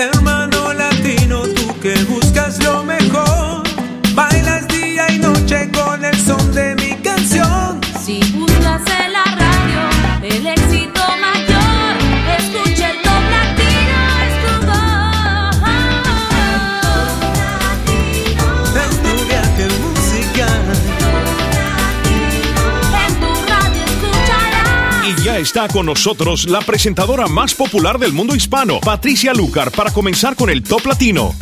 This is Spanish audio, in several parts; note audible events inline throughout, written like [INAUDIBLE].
Hermano con nosotros la presentadora más popular del mundo hispano, Patricia Lucar, para comenzar con el Top Latino.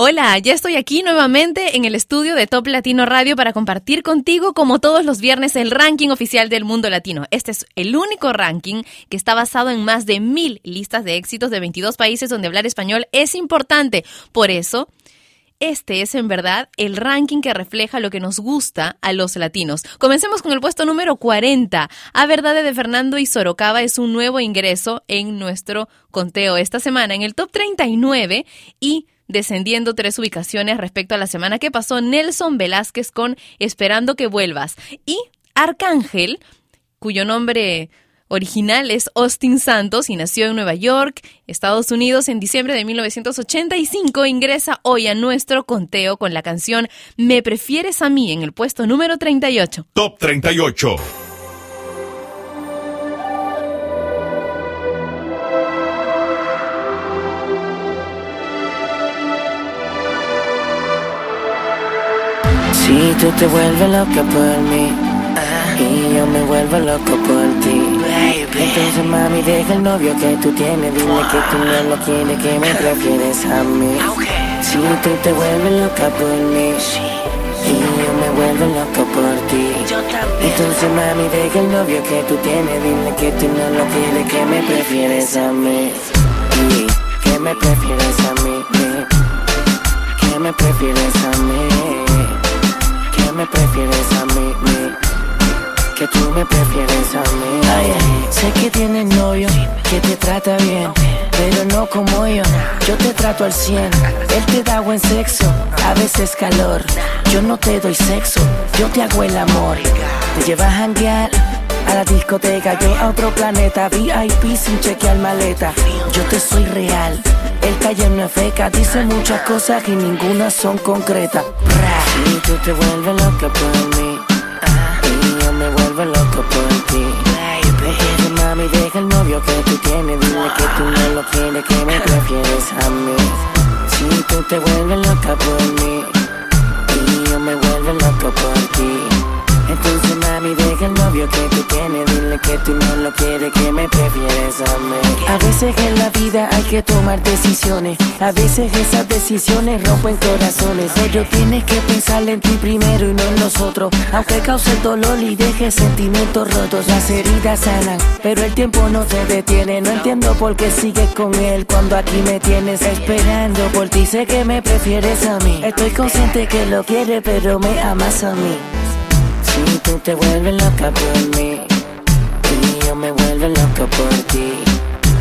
Hola, ya estoy aquí nuevamente en el estudio de Top Latino Radio para compartir contigo, como todos los viernes, el ranking oficial del mundo latino. Este es el único ranking que está basado en más de mil listas de éxitos de 22 países donde hablar español es importante. Por eso, este es en verdad el ranking que refleja lo que nos gusta a los latinos. Comencemos con el puesto número 40. A Verdade de Fernando y Sorocaba es un nuevo ingreso en nuestro conteo esta semana en el top 39 y descendiendo tres ubicaciones respecto a la semana que pasó Nelson Velázquez con Esperando que vuelvas y Arcángel, cuyo nombre original es Austin Santos y nació en Nueva York, Estados Unidos, en diciembre de 1985. Ingresa hoy a nuestro conteo con la canción Me prefieres a mí en el puesto número 38. Top 38. Si tú te vuelves loca por mí y yo me vuelvo loco por ti. Entonces mami deja el novio que tú tienes, dile que tú no lo quieres, que me prefieres a mí. Si tú te vuelves loca por mí y yo me vuelvo loco por ti. Entonces mami deja el novio que tú tienes, dile que tú no lo quieres, que me prefieres a mí. Que me prefieres a mí. Que me prefieres a mí. Que me prefieres a mí. Que tú me prefieres a mí. Sé que tienes novio que te trata bien, pero no como yo. Yo te trato al 100. Él te da buen sexo, a veces calor. Yo no te doy sexo, yo te hago el amor. Te llevas a janguear a la discoteca, yo a otro planeta. VIP sin chequear maleta. Yo te soy real. El taller no es feca, dice muchas cosas y ninguna son concretas. Si tú te vuelves loca por mí loco por ti. Entonces, mami, deja el novio que tú tienes, dile que tú no lo quieres, que me prefieres a mí. Si tú te vuelves loca por mí y yo me vuelvo loco por ti. Entonces mami deja el novio que tú tienes Dile que tú no lo quieres, que me prefieres a mí. A veces en la vida hay que tomar decisiones. A veces esas decisiones rompen corazones. Pero tienes que pensar en ti primero y no en los otros. Aunque cause dolor y deje sentimientos rotos Las heridas sanan, pero el tiempo no se detiene. No entiendo por qué sigues con él cuando aquí me tienes esperando por ti. Sé que me prefieres a mí. Estoy consciente que lo quieres pero me amas a mí si tú te vuelves loca por mí y yo me vuelvo loco por ti.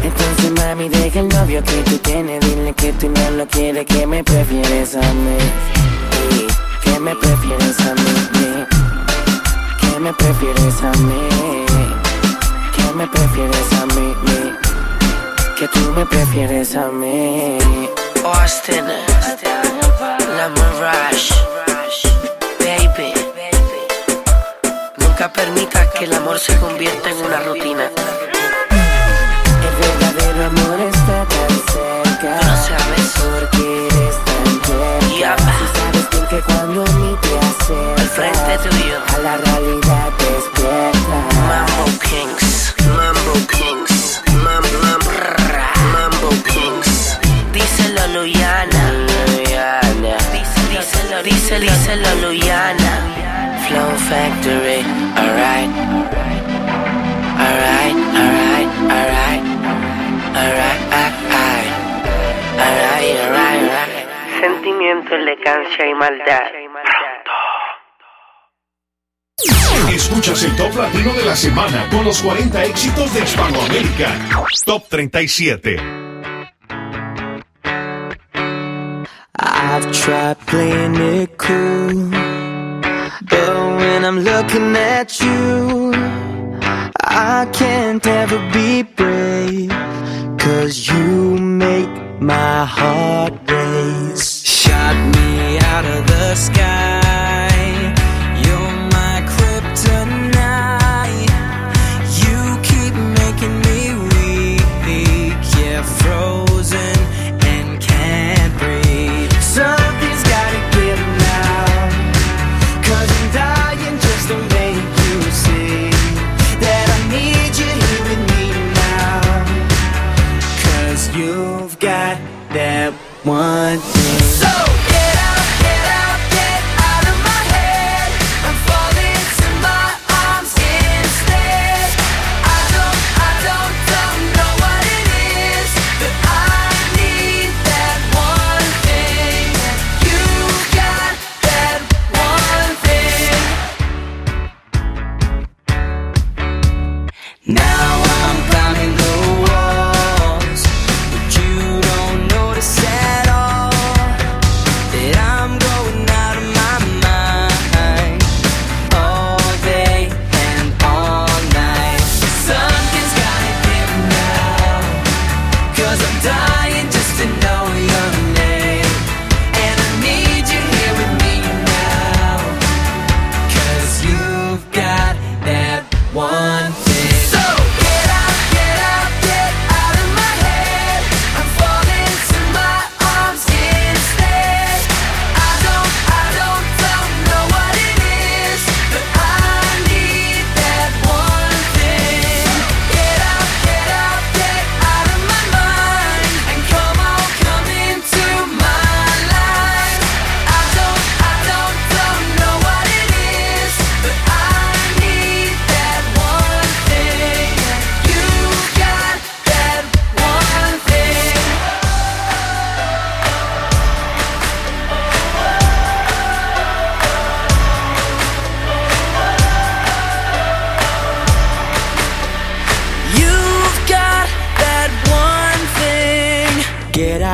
Entonces mami deja el novio que tú tienes, dile que tú no lo quieres, que me prefieres a mí. Que me prefieres a mí. Que me prefieres a mí. Que me prefieres a mí. Que tú me prefieres a mí. Austin, la Mirage, Nunca permita que el amor se convierta en una rutina. El verdadero amor está tan cerca. No sabes por qué eres tan tierna. Si sabes bien que cuando a mí te acercas, frente tuyo, a la realidad despierta. Mambo Kings, Mambo Kings, Mambo, Mambo, Mambo Kings. Díselo Luyana, Luyana. Díselo, díselo, díselo Luyana. Flow Factory, alright. Alright, alright, alright. Alright, alright. Alright, alright, alright. Sentimiento, elegancia y maldad. Escuchas el Top Latino de la semana con los 40 éxitos de Hispanoamérica. Top 37. I've tried playing it cool, when I'm looking at you, I can't ever be brave. Cause you make my heart race. Shot me out of the sky. One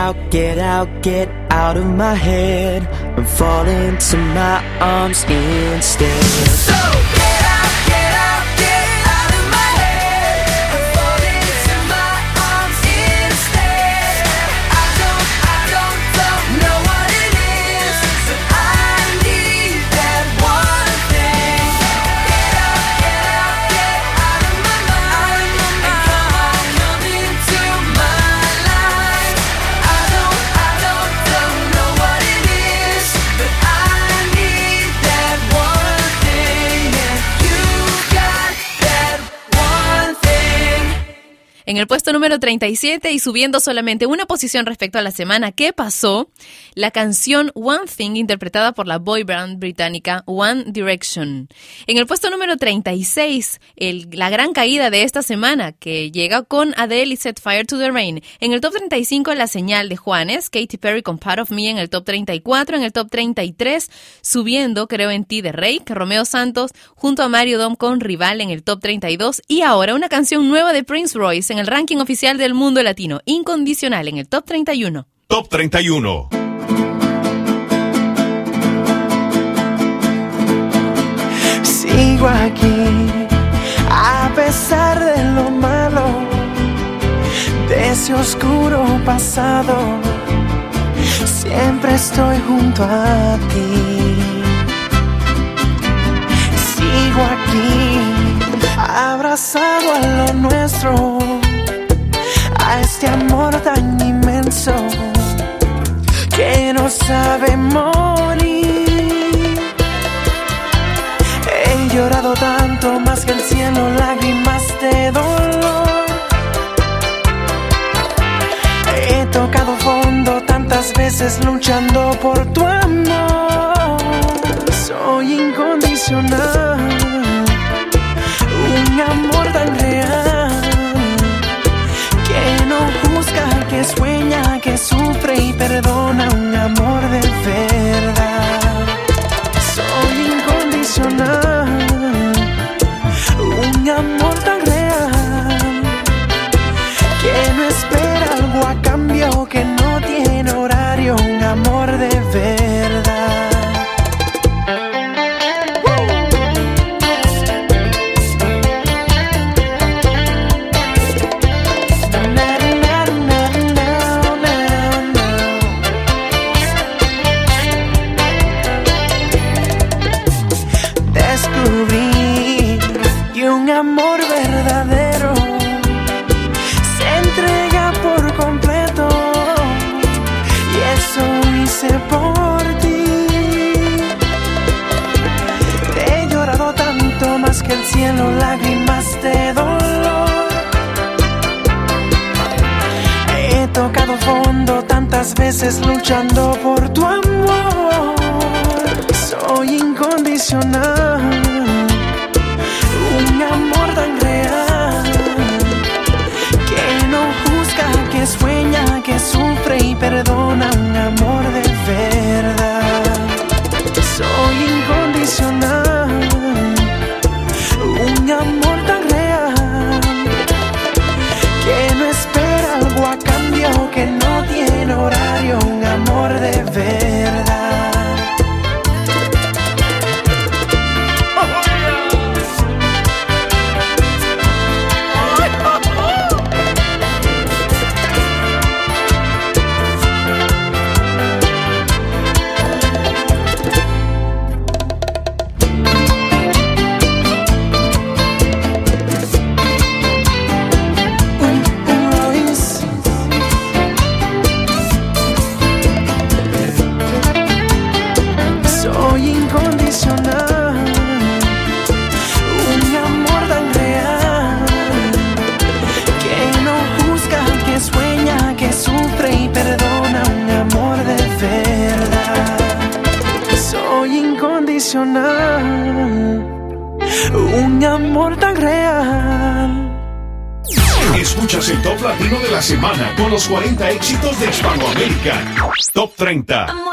out, get out, get out of my head. I'm falling to my arms instead. So En el puesto número 37 y subiendo solamente una posición respecto a la semana que pasó, la canción One Thing interpretada por la boy band británica One Direction. En el puesto número 36, el- la gran caída de esta semana que llega con Adele y Set Fire to the Rain. En el top 35, la señal de Juanes, Katy Perry con Part of Me en el top 34, en el top 33, subiendo Creo en ti de Rake, Romeo Santos, junto a Mario Dom con Rival en el top 32 y ahora una canción nueva de Prince Royce en el ranking oficial del mundo latino, Incondicional en el top 31. Top 31. Sigo aquí, a pesar de lo malo, de ese oscuro pasado. Siempre estoy junto a ti. Sigo aquí, abrazado a lo nuestro, este amor tan inmenso que no sabe morir. He llorado tanto más que el cielo, lágrimas de dolor. He tocado fondo tantas veces luchando por tu amor. Soy incondicional, un amor sueña, que sufre y perdona, un amor de verdad. 30.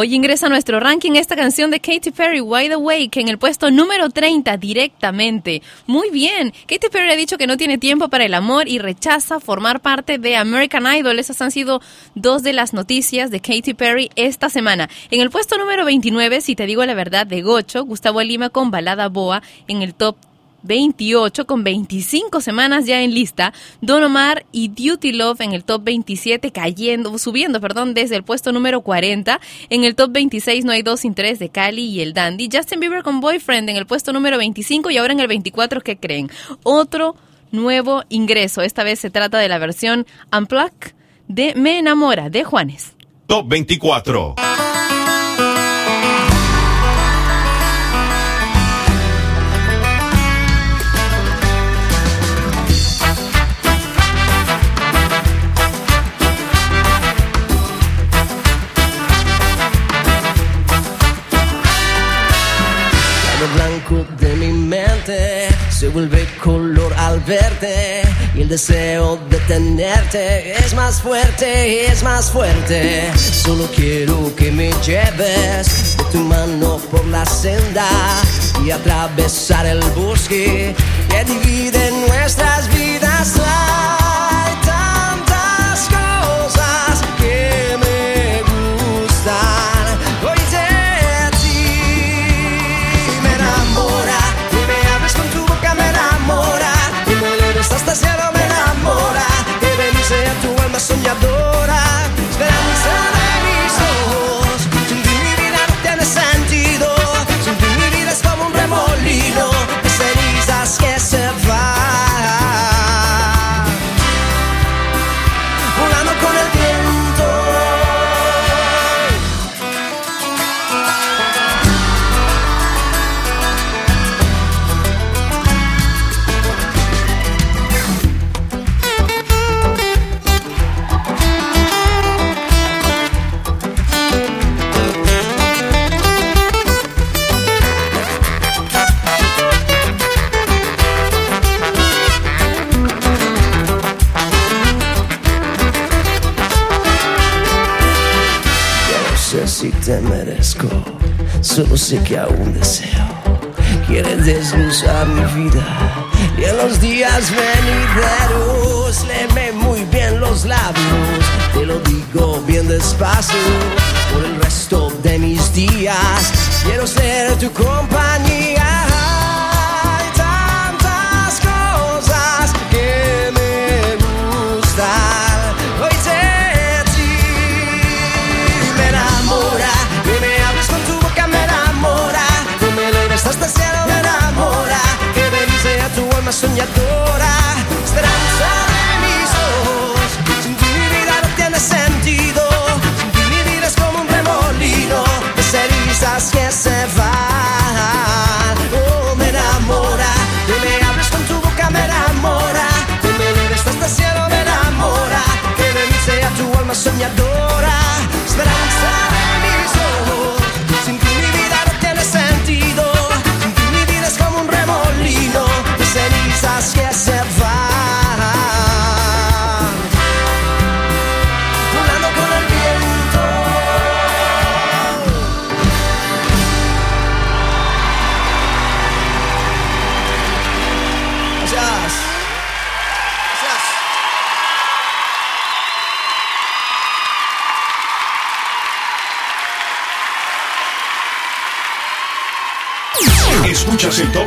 Hoy ingresa a nuestro ranking esta canción de Katy Perry, Wide Awake, en el puesto número 30 directamente. Muy bien. Katy Perry ha dicho que no tiene tiempo para el amor y rechaza formar parte de American Idol. Esas han sido dos de las noticias de Katy Perry esta semana. En el puesto número 29, si te digo la verdad, de Gocho, Gustavo Lima con Balada Boa en el top 28 con 25 semanas ya en lista, Don Omar y Duty Love en el top 27 cayendo, subiendo, perdón, desde el puesto número 40. En el top 26 no hay dos sin tres de Cali y el Dandy. Justin Bieber con Boyfriend en el puesto número 25 y ahora en el 24, ¿qué creen? Otro nuevo ingreso. Esta vez se trata de la versión Unplugged de Me enamora de Juanes. Top 24. Vuelve color al verte y el deseo de tenerte es más fuerte, es más fuerte. Solo quiero que me lleves de tu mano por la senda y atravesar el bosque que divide nuestras vidas. Solo sé que aún deseo. Quieres desglosar mi vida y en los días venideros léeme muy bien los labios. Te lo digo bien despacio por el resto de mis días. Quiero ser tu compañía. A tu alma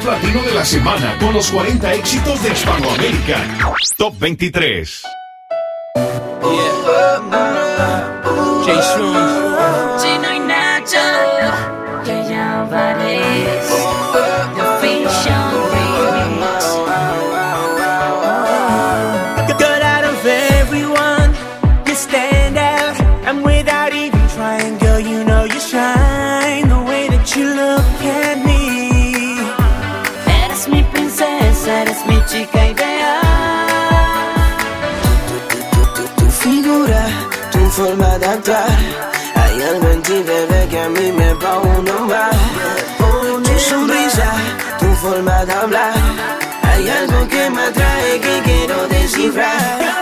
top latino de la semana con los 40 éxitos de Hispanoamérica. Top 23. Que a mí me va uno más. Tu sonrisa, tu forma de hablar. Hay algo que me atrae que quiero descifrar.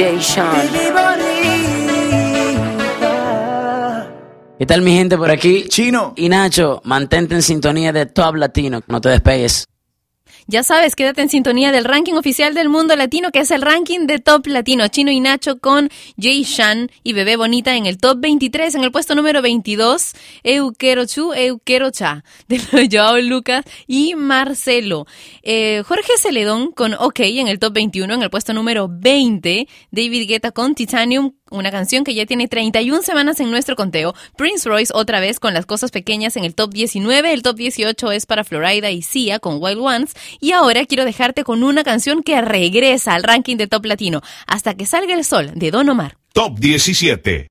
Jay Sean. ¿Qué tal mi gente por aquí? Chino. Y Nacho, mantente en sintonía de Top Latino, no te despegues. Ya sabes, quédate en sintonía del ranking oficial del mundo latino, que es el ranking de Top Latino. Chino y Nacho con Jay Shan y Bebé Bonita en el top 23. En el puesto número 22, Eu Quiero Chu, Eu Quiero Cha, [LAUGHS] de Joao Lucas y Marcelo. Eh, Jorge Celedón con OK en el top 21. En el puesto número 20, David Guetta con Titanium una canción que ya tiene 31 semanas en nuestro conteo. Prince Royce otra vez con las cosas pequeñas en el top 19. El top 18 es para Florida y Sia con Wild Ones. Y ahora quiero dejarte con una canción que regresa al ranking de top latino hasta que salga el sol de Don Omar. Top 17.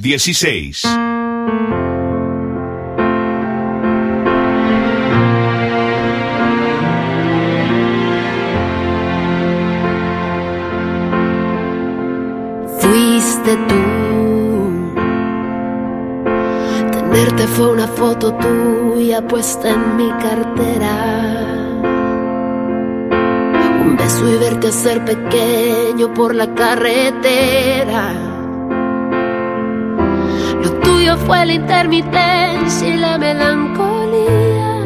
16. Fuiste tú. Tenerte fue una foto tuya puesta en mi cartera. Un beso y verte ser pequeño por la carretera. Tuyo fue la intermitencia y la melancolía.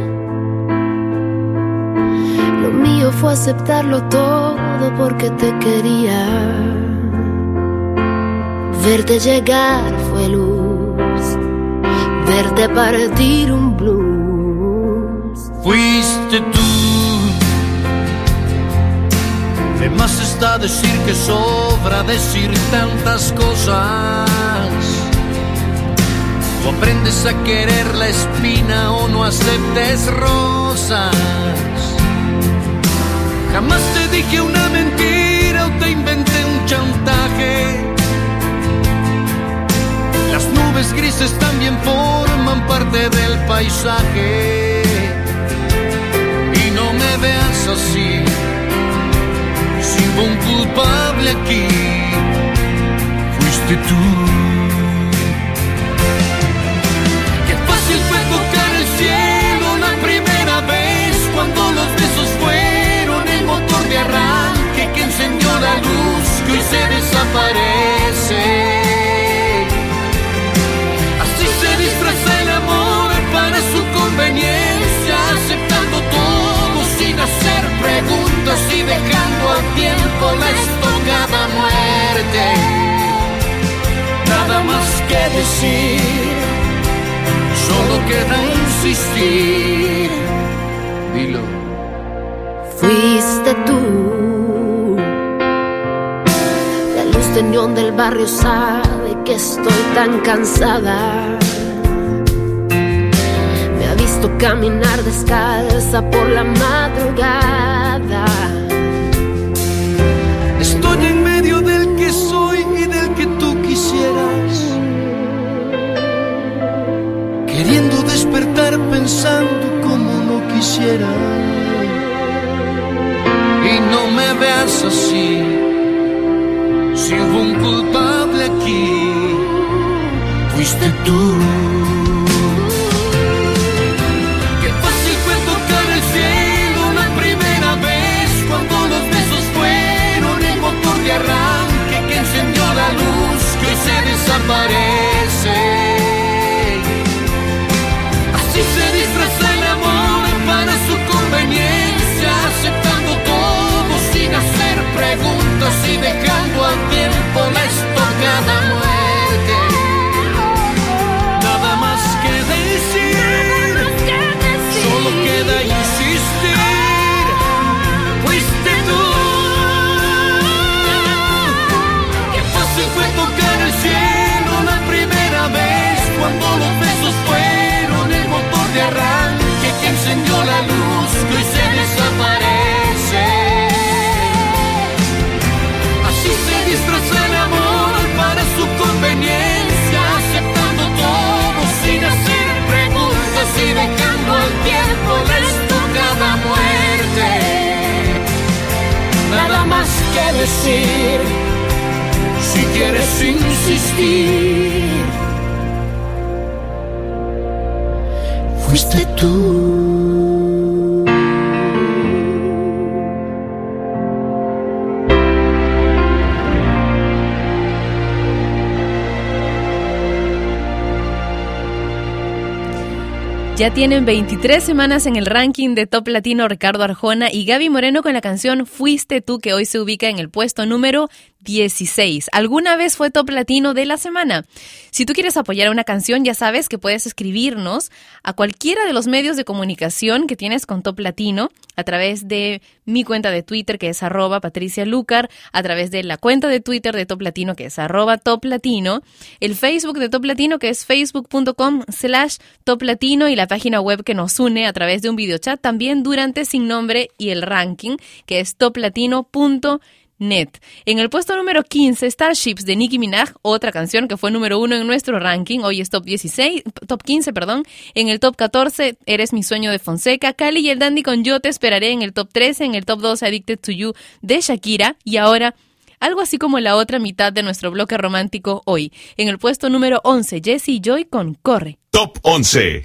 Lo mío fue aceptarlo todo porque te quería. Verte llegar fue luz, verte partir un blues. Fuiste tú. De más está decir que sobra decir tantas cosas. O aprendes a querer la espina o no aceptes rosas. Jamás te dije una mentira o te inventé un chantaje. Las nubes grises también forman parte del paisaje. Y no me veas así, si hubo un culpable aquí, fuiste tú. La luz que se desaparece. Así se disfraza el amor para su conveniencia, aceptando todo sin hacer preguntas y dejando al tiempo la estocada muerte. Nada más que decir, solo queda insistir. Dilo. Fuiste tú. Neón del barrio sabe que estoy tan cansada. Me ha visto caminar descalza por la madrugada. Estoy en medio del que soy y del que tú quisieras. Queriendo despertar pensando como no quisiera. Y no me veas así. Si hubo un culpable aquí, fuiste tú. Qué fácil fue tocar el cielo la primera vez cuando los besos fueron el motor de arranque que encendió la luz que se desaparece. Decir, si quieres insistir, fuiste tú. Ya tienen 23 semanas en el ranking de Top Latino Ricardo Arjona y Gaby Moreno con la canción Fuiste tú que hoy se ubica en el puesto número 16. ¿Alguna vez fue Top Latino de la semana? Si tú quieres apoyar una canción, ya sabes que puedes escribirnos a cualquiera de los medios de comunicación que tienes con Top Latino, a través de mi cuenta de Twitter que es arroba Patricia Lucar, a través de la cuenta de Twitter de Top Latino que es arroba Top Latino, el Facebook de Top Latino que es facebook.com slash Top Latino y la página web que nos une a través de un videochat también durante sin nombre y el ranking que es toplatino.net. En el puesto número 15, Starships de Nicki Minaj, otra canción que fue número uno en nuestro ranking. Hoy es top 16, top 15, perdón. En el top 14, Eres mi sueño de Fonseca. Cali y el Dandy con Yo te esperaré en el top 13. En el top 12, Addicted to You de Shakira. Y ahora algo así como la otra mitad de nuestro bloque romántico hoy. En el puesto número 11, Jessie Joy con Corre. Top 11.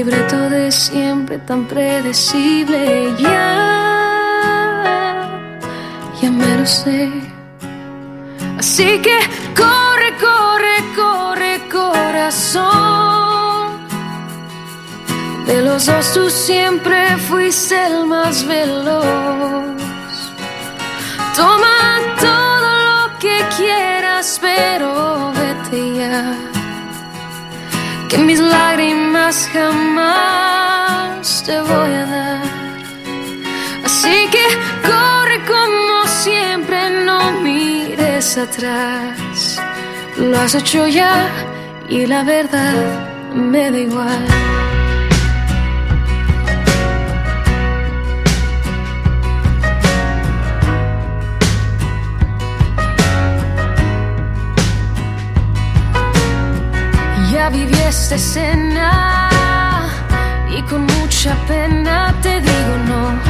libreto de siempre tan predecible, ya, ya me lo sé. Así que corre, corre, corre, corazón. De los dos tú siempre fuiste el más veloz. Toma todo lo que quieras, pero vete ya. Que mis lágrimas jamás te voy a dar. Así que corre como siempre, no mires atrás. Lo has hecho ya y la verdad me da igual. Esta escena y con mucha pena te digo no.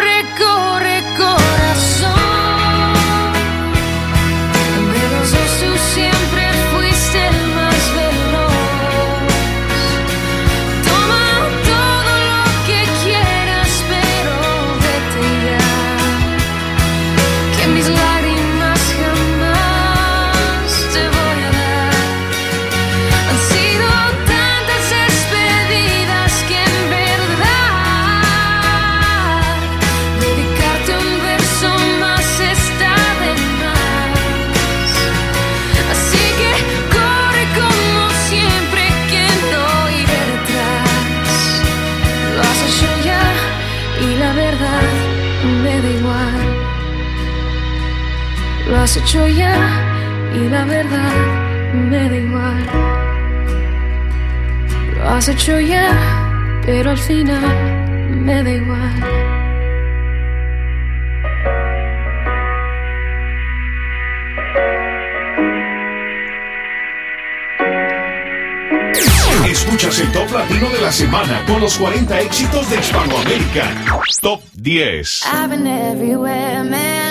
hecho ya y la verdad me da igual. Lo has hecho ya, pero al final me da igual. Escuchas el Top Latino de la semana con los 40 éxitos de Hispanoamérica. Top 10. I've been everywhere, man.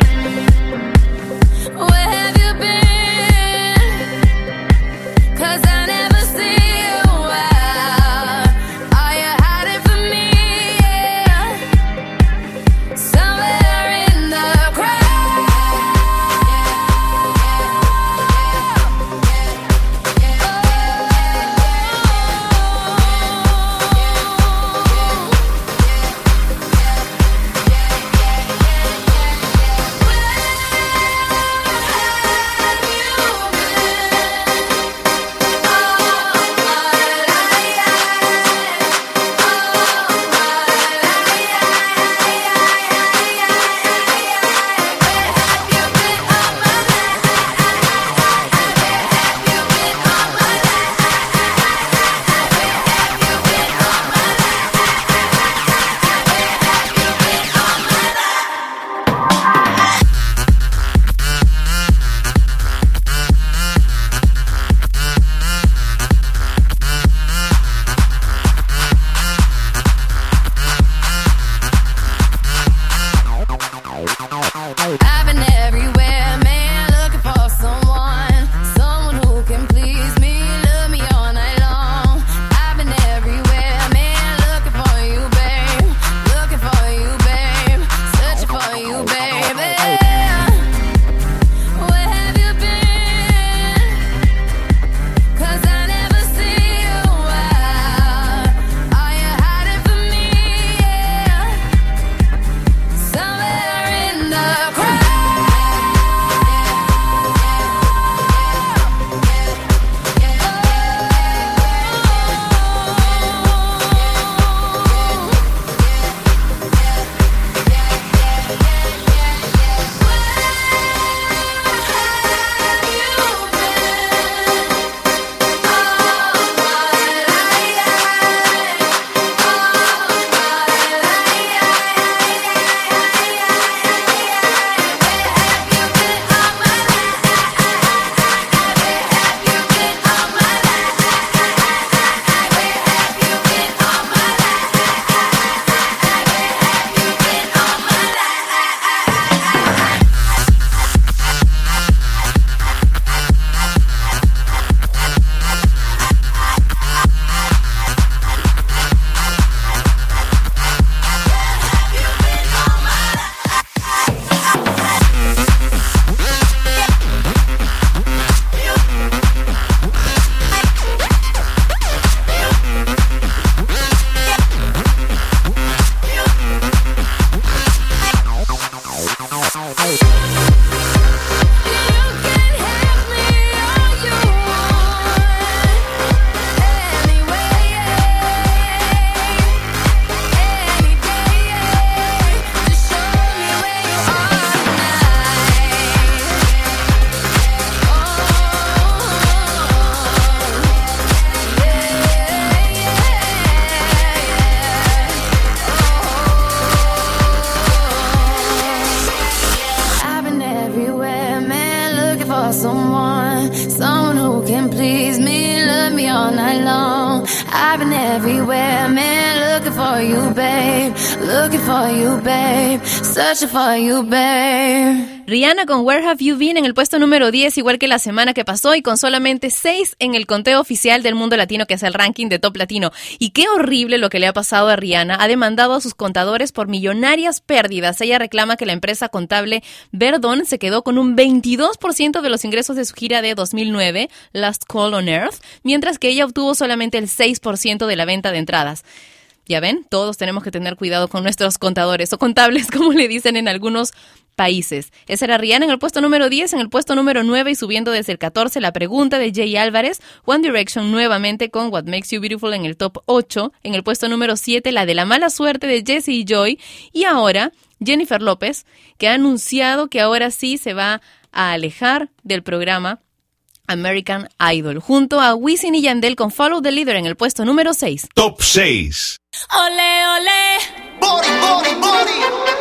Rihanna con Where Have You Been en el puesto número 10, igual que la semana que pasó, y con solamente 6 en el conteo oficial del mundo latino, que es el ranking de top latino. Y qué horrible lo que le ha pasado a Rihanna. Ha demandado a sus contadores por millonarias pérdidas. Ella reclama que la empresa contable Verdon se quedó con un 22% de los ingresos de su gira de 2009, Last Call on Earth, mientras que ella obtuvo solamente el 6% de la venta de entradas. Ya ven, todos tenemos que tener cuidado con nuestros contadores o contables, [LAUGHS] como le dicen en algunos países. Esa era Rihanna en el puesto número 10, en el puesto número 9 y subiendo desde el 14 la pregunta de Jay Álvarez, One Direction nuevamente con What Makes You Beautiful en el top 8, en el puesto número 7 la de la mala suerte de Jesse y Joy y ahora Jennifer López, que ha anunciado que ahora sí se va a alejar del programa American Idol, junto a Wisin y Yandel con Follow the Leader en el puesto número 6. Top 6. Ole, ole. Body, body, body.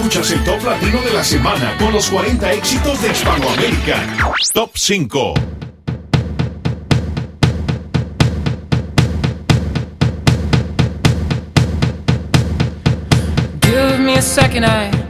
Escuchas el top latino de la semana con los 40 éxitos de Hispanoamérica. Top 5. Give me a second eye.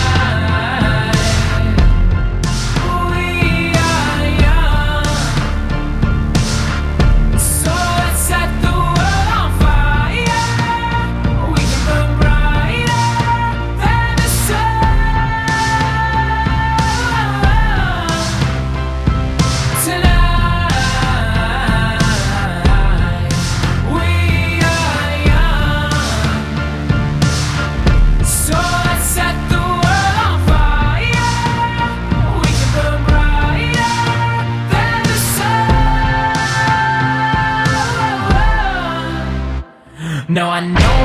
No, I know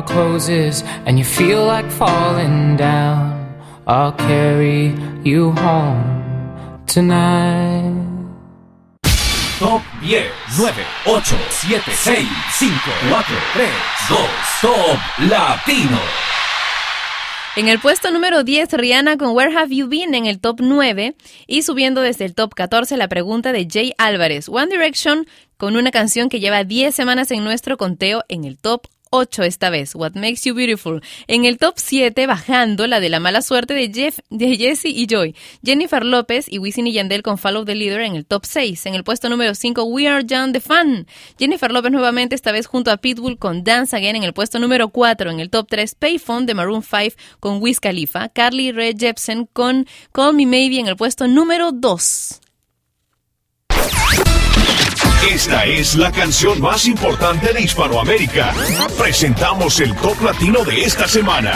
bar closes and you feel like falling down, I'll carry you home tonight. Top 10, 9, 8, 7, 6, 5, 4, 3, 2, Top Latino. En el puesto número 10, Rihanna con Where Have You Been en el top 9 y subiendo desde el top 14 la pregunta de Jay Álvarez, One Direction con una canción que lleva 10 semanas en nuestro conteo en el top 8 esta vez, What Makes You Beautiful. En el top 7, bajando la de la mala suerte de, Jeff, de Jesse y Joy. Jennifer López y Wisin y Yandel con Follow the Leader en el top 6. En el puesto número 5, We Are Young the Fan. Jennifer López nuevamente, esta vez junto a Pitbull con Dance Again en el puesto número 4. En el top 3, Payphone de Maroon 5 con Wiz Khalifa. Carly Rae Jepsen con Call Me Maybe en el puesto número 2. Esta es la canción más importante de Hispanoamérica. Presentamos el top latino de esta semana.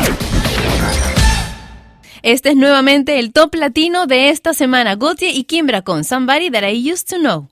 Este es nuevamente el top latino de esta semana. Gautier y Kimbra con Somebody That I Used to Know.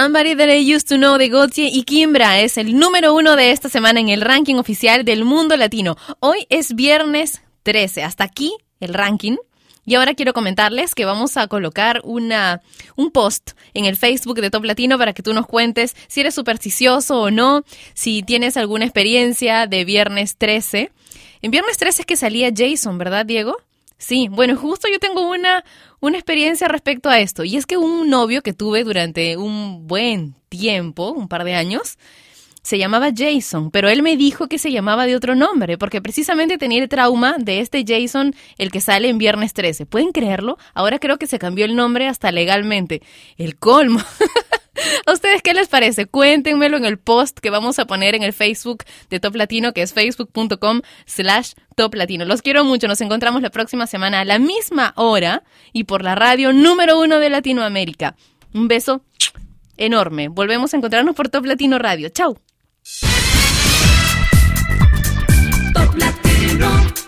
Somebody That I Used to Know de Gautier y Kimbra es el número uno de esta semana en el ranking oficial del mundo latino. Hoy es viernes 13. Hasta aquí el ranking. Y ahora quiero comentarles que vamos a colocar una, un post en el Facebook de Top Latino para que tú nos cuentes si eres supersticioso o no, si tienes alguna experiencia de viernes 13. En viernes 13 es que salía Jason, ¿verdad, Diego? Sí, bueno, justo yo tengo una, una experiencia respecto a esto. Y es que un novio que tuve durante un buen tiempo, un par de años, se llamaba Jason, pero él me dijo que se llamaba de otro nombre, porque precisamente tenía el trauma de este Jason, el que sale en viernes 13. ¿Pueden creerlo? Ahora creo que se cambió el nombre hasta legalmente. El colmo. [LAUGHS] ¿A ustedes qué les parece? Cuéntenmelo en el post que vamos a poner en el Facebook de Top Latino, que es facebook.com slash Top Latino. Los quiero mucho. Nos encontramos la próxima semana a la misma hora y por la radio número uno de Latinoamérica. Un beso enorme. Volvemos a encontrarnos por Top Latino Radio. Latino.